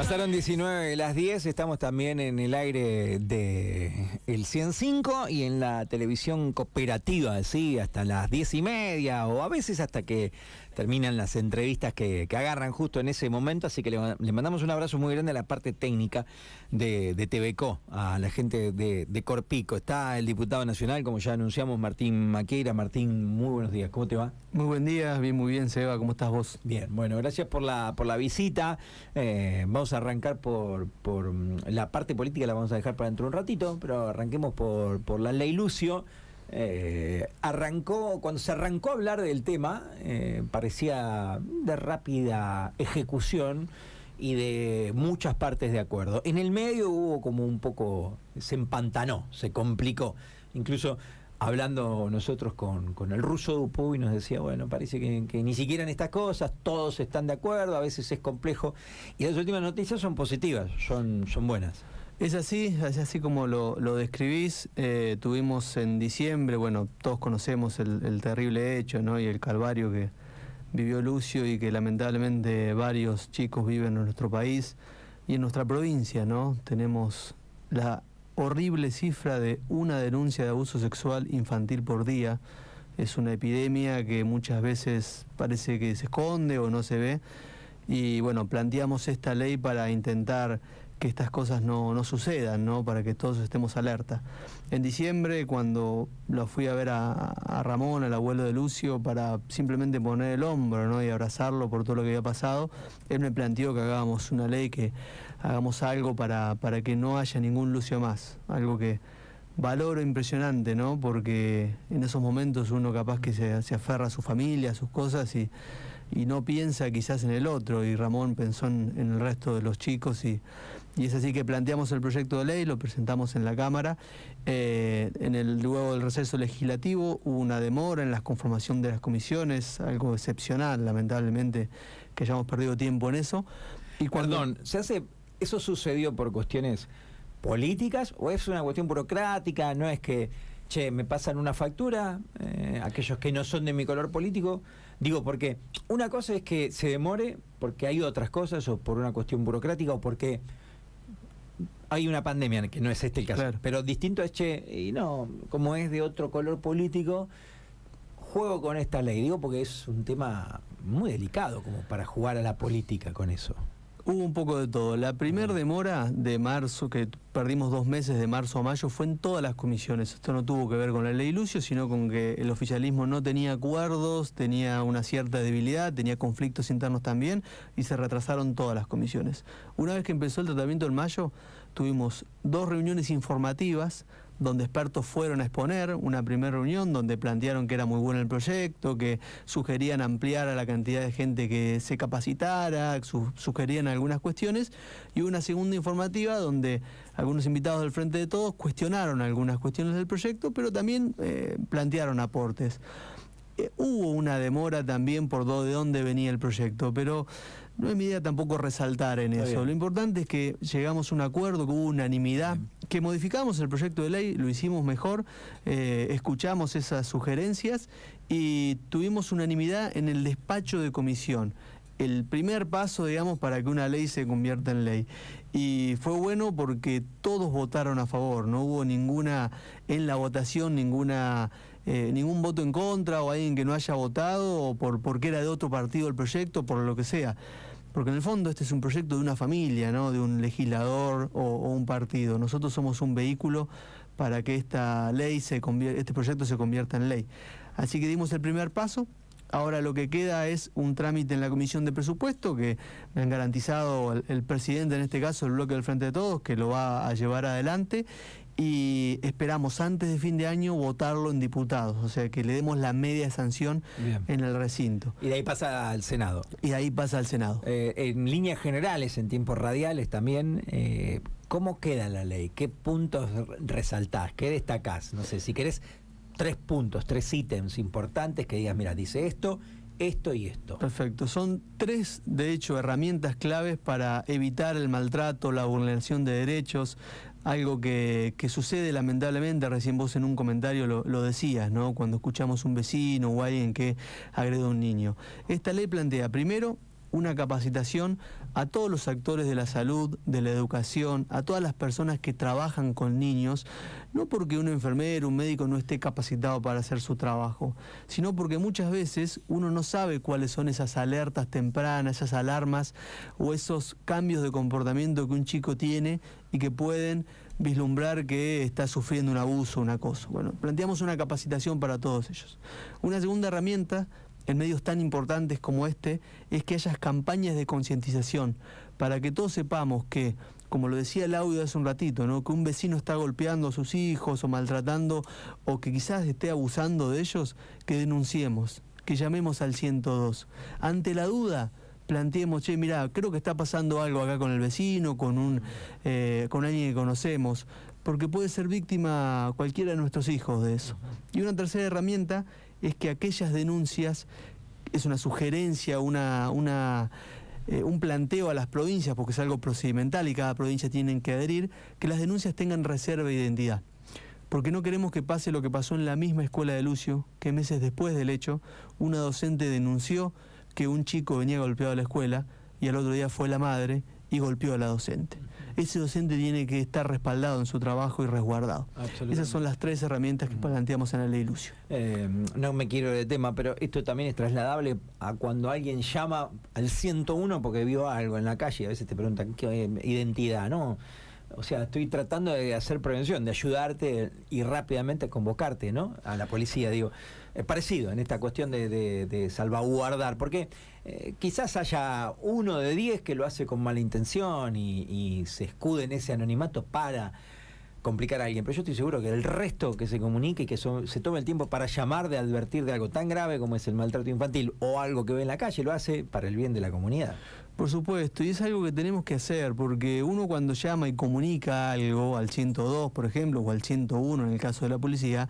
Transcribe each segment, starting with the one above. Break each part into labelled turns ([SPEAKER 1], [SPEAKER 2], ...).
[SPEAKER 1] Pasaron 19 de las 10, estamos también en el aire de el 105 y en la televisión cooperativa, ¿sí? hasta las 10 y media o a veces hasta que terminan las entrevistas que, agarran justo en ese momento, así que le, mandamos un abrazo muy grande a la parte técnica de, de TVCO, a la gente de, de, Corpico. Está el diputado nacional, como ya anunciamos, Martín Maqueira. Martín, muy buenos días, ¿cómo te va?
[SPEAKER 2] Muy buen día, bien, muy bien, Seba, ¿cómo estás vos?
[SPEAKER 1] Bien, bueno, gracias por la, por la visita. Eh, vamos a arrancar por, por mm, la parte política, la vamos a dejar para dentro de un ratito, pero arranquemos por, por la ley Lucio. Eh, arrancó, cuando se arrancó a hablar del tema, eh, parecía de rápida ejecución y de muchas partes de acuerdo. En el medio hubo como un poco, se empantanó, se complicó. Incluso hablando nosotros con, con el ruso Dupu y nos decía, bueno, parece que, que, ni siquiera en estas cosas todos están de acuerdo, a veces es complejo. Y las últimas noticias son positivas, son, son buenas.
[SPEAKER 2] Es así, es así como lo, describís. Eh, tuvimos en diciembre, bueno, todos conocemos el, terrible hecho ¿no? y el calvario que vivió Lucio y que lamentablemente varios chicos viven en nuestro país y en nuestra provincia, ¿no? Tenemos la horrible cifra de una denuncia de abuso sexual infantil por día. Es una epidemia que muchas veces parece que se esconde o no se ve. Y bueno, planteamos esta ley para intentar que estas cosas no, sucedan, ¿no? para que todos estemos alerta. En diciembre, cuando lo fui a ver a, Ramón, el abuelo de Lucio, para simplemente poner el hombro ¿no? y abrazarlo por todo lo que había pasado, él me planteó que hagamos una ley, que hagamos algo para, para que no haya ningún Lucio más, algo que valoro impresionante, ¿no? porque en esos momentos uno capaz que se, se aferra a su familia, a sus cosas y y no piensa quizás en el otro, y Ramón pensó en, el resto de los chicos, y, es así que planteamos el proyecto de ley, lo presentamos en la Cámara, eh, en el, luego del receso legislativo hubo una demora en la conformación de las comisiones, algo excepcional, lamentablemente, que hayamos perdido tiempo en eso.
[SPEAKER 1] Y Perdón, ¿se hace, ¿eso sucedió por cuestiones políticas o es una cuestión burocrática? ¿No es que che, me pasan una factura, eh, aquellos que no son de mi color político, digo, porque una cosa es que se demore porque hay otras cosas o por una cuestión burocrática o porque hay una pandemia, que no es este el caso, pero distinto es, che, y no, como es de otro color político, juego con esta ley, digo, porque es un tema muy delicado como para jugar a la política con eso.
[SPEAKER 2] Hubo un poco de todo. La primera demora de marzo, que perdimos dos meses de marzo a mayo, fue en todas las comisiones. Esto no tuvo que ver con la ley Lucio, sino con que el oficialismo no tenía acuerdos, tenía una cierta debilidad, tenía conflictos internos también, y se retrasaron todas las comisiones. Una vez que empezó el tratamiento en mayo, tuvimos dos reuniones informativas donde expertos fueron a exponer, una primera reunión donde plantearon que era muy bueno el proyecto, que sugerían ampliar a la cantidad de gente que se capacitara, sugerían algunas cuestiones, y una segunda informativa donde algunos invitados del Frente de Todos cuestionaron algunas cuestiones del proyecto, pero también eh, plantearon aportes. Eh, hubo una demora también por de dónde venía el proyecto, pero no es mi idea tampoco resaltar en eso. Lo importante es que llegamos a un acuerdo, que hubo unanimidad, que modificamos el proyecto de ley, lo hicimos mejor, eh, escuchamos esas sugerencias y tuvimos unanimidad en el despacho de comisión el primer paso, digamos, para que una ley se convierta en ley. Y fue bueno porque todos votaron a favor, no hubo ninguna en la votación, ninguna eh, ningún voto en contra o alguien que no haya votado o por porque era de otro partido el proyecto, por lo que sea. Porque en el fondo este es un proyecto de una familia, ¿no? de un legislador o, un partido. Nosotros somos un vehículo para que esta ley se este proyecto se convierta en ley. Así que dimos el primer paso, Ahora lo que queda es un trámite en la Comisión de Presupuesto que me han garantizado el, presidente, en este caso el bloque del Frente de Todos, que lo va a llevar adelante y esperamos antes de fin de año votarlo en diputados, o sea que le demos la media sanción en el recinto.
[SPEAKER 1] Y de ahí pasa al Senado.
[SPEAKER 2] Y de ahí pasa al Senado.
[SPEAKER 1] Eh, en líneas generales, en tiempos radiales también, eh, ¿cómo queda la ley? ¿Qué puntos resaltás? ¿Qué destacás? No sé, si querés tres puntos, tres ítems importantes que digas, mira, dice esto, esto y esto.
[SPEAKER 2] Perfecto. Son tres, de hecho, herramientas claves para evitar el maltrato, la vulneración de derechos, algo que, sucede lamentablemente, recién vos en un comentario lo, lo, decías, ¿no? Cuando escuchamos un vecino o alguien que agrede a un niño. Esta ley plantea, primero, una capacitación a todos los actores de la salud, de la educación, a todas las personas que trabajan con niños, no porque un enfermero, un médico no esté capacitado para hacer su trabajo, sino porque muchas veces uno no sabe cuáles son esas alertas tempranas, esas alarmas o esos cambios de comportamiento que un chico tiene y que pueden vislumbrar que está sufriendo un abuso, un acoso. Bueno, planteamos una capacitación para todos ellos. Una segunda herramienta en medios tan importantes como este es que haya campañas de concientización para que todos sepamos que, como lo decía el audio hace un ratito, ¿no? que un vecino está golpeando a sus hijos o maltratando o que quizás esté abusando de ellos, que denunciemos, que llamemos al 102. Ante la duda, planteemos, che, mira, creo que está pasando algo acá con el vecino, con, un, eh, con alguien que conocemos, porque puede ser víctima cualquiera de nuestros hijos de eso. Y una tercera herramienta es que aquellas denuncias, es una sugerencia, una, eh, un planteo a las provincias, porque es algo procedimental y cada provincia tiene que adherir, que las denuncias tengan reserva de identidad. Porque no queremos que pase lo que pasó en la misma escuela de Lucio, que meses después del hecho, una docente denunció que un chico venía golpeado a la escuela y al otro día fue la madre y golpeó a la docente. Ese docente tiene que estar respaldado en su trabajo y resguardado. Esas son las tres herramientas que planteamos en la ley Lucio.
[SPEAKER 1] Eh, no me quiero de tema, pero esto también es trasladable a cuando alguien llama al 101 porque vio algo en la calle. A veces te preguntan qué identidad, ¿no? O sea, estoy tratando de hacer prevención, de ayudarte y rápidamente convocarte, ¿no? A la policía, digo. Es parecido en esta cuestión de, salvaguardar, porque eh, quizás haya uno de diez que lo hace con mala intención y, y se escude en ese anonimato para complicar a alguien, pero yo estoy seguro que el resto que se comunique y que se tome el tiempo para llamar, de advertir de algo tan grave como es el maltrato infantil o algo que ve en la calle, lo hace para el bien de la comunidad.
[SPEAKER 2] Por supuesto, y es algo que tenemos que hacer, porque uno cuando llama y comunica algo al 102, por ejemplo, o al 101 en el caso de la policía,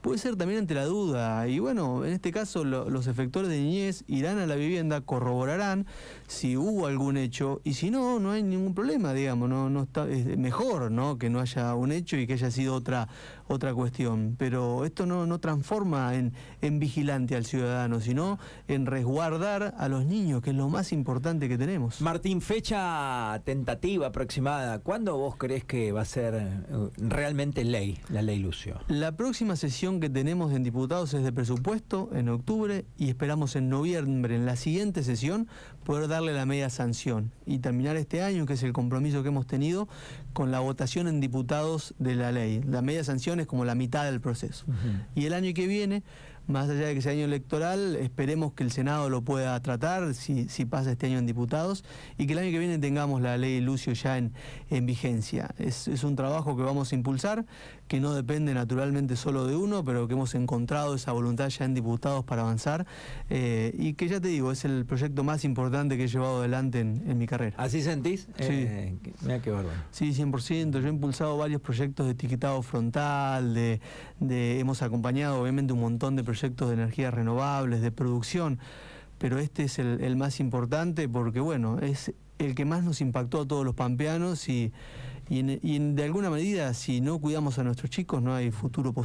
[SPEAKER 2] puede ser también ante la duda. Y bueno, en este caso los efectores de niñez irán a la vivienda, corroborarán si hubo algún hecho, y si no, no hay ningún problema, digamos, no, no está, es mejor ¿no? que no haya un hecho y que haya sido otra, otra cuestión. Pero esto no, no transforma en, en vigilante al ciudadano, sino en resguardar a los niños, que es lo más importante que tenemos.
[SPEAKER 1] Martín, fecha tentativa aproximada. ¿Cuándo vos crees que va a ser eh, realmente ley, la ley Lucio?
[SPEAKER 2] La próxima sesión que tenemos en diputados es de presupuesto en octubre y esperamos en noviembre, en la siguiente sesión, poder darle la media sanción y terminar este año, que es el compromiso que hemos tenido, con la votación en diputados de la ley. La media sanción es como la mitad del proceso. Y el año que viene más allá de que sea año electoral, esperemos que el Senado lo pueda tratar si, pasa este año en diputados y que el año que viene tengamos la ley Lucio ya en, en vigencia. Es, un trabajo que vamos a impulsar, que no depende naturalmente solo de uno, pero que hemos encontrado esa voluntad ya en diputados para avanzar eh, y que ya te digo, es el proyecto más importante que he llevado adelante en, mi carrera.
[SPEAKER 1] ¿Así sentís?
[SPEAKER 2] Sí. Eh,
[SPEAKER 1] mira qué bárbaro.
[SPEAKER 2] Sí, 100%. Yo he impulsado varios proyectos de etiquetado frontal, de, de hemos acompañado obviamente un montón de proyectos de energías renovables, de producción, pero este es el, más importante porque, bueno, es el que más nos impactó a todos los pampeanos y, y, de alguna medida, si no cuidamos a nuestros chicos, no hay futuro posible.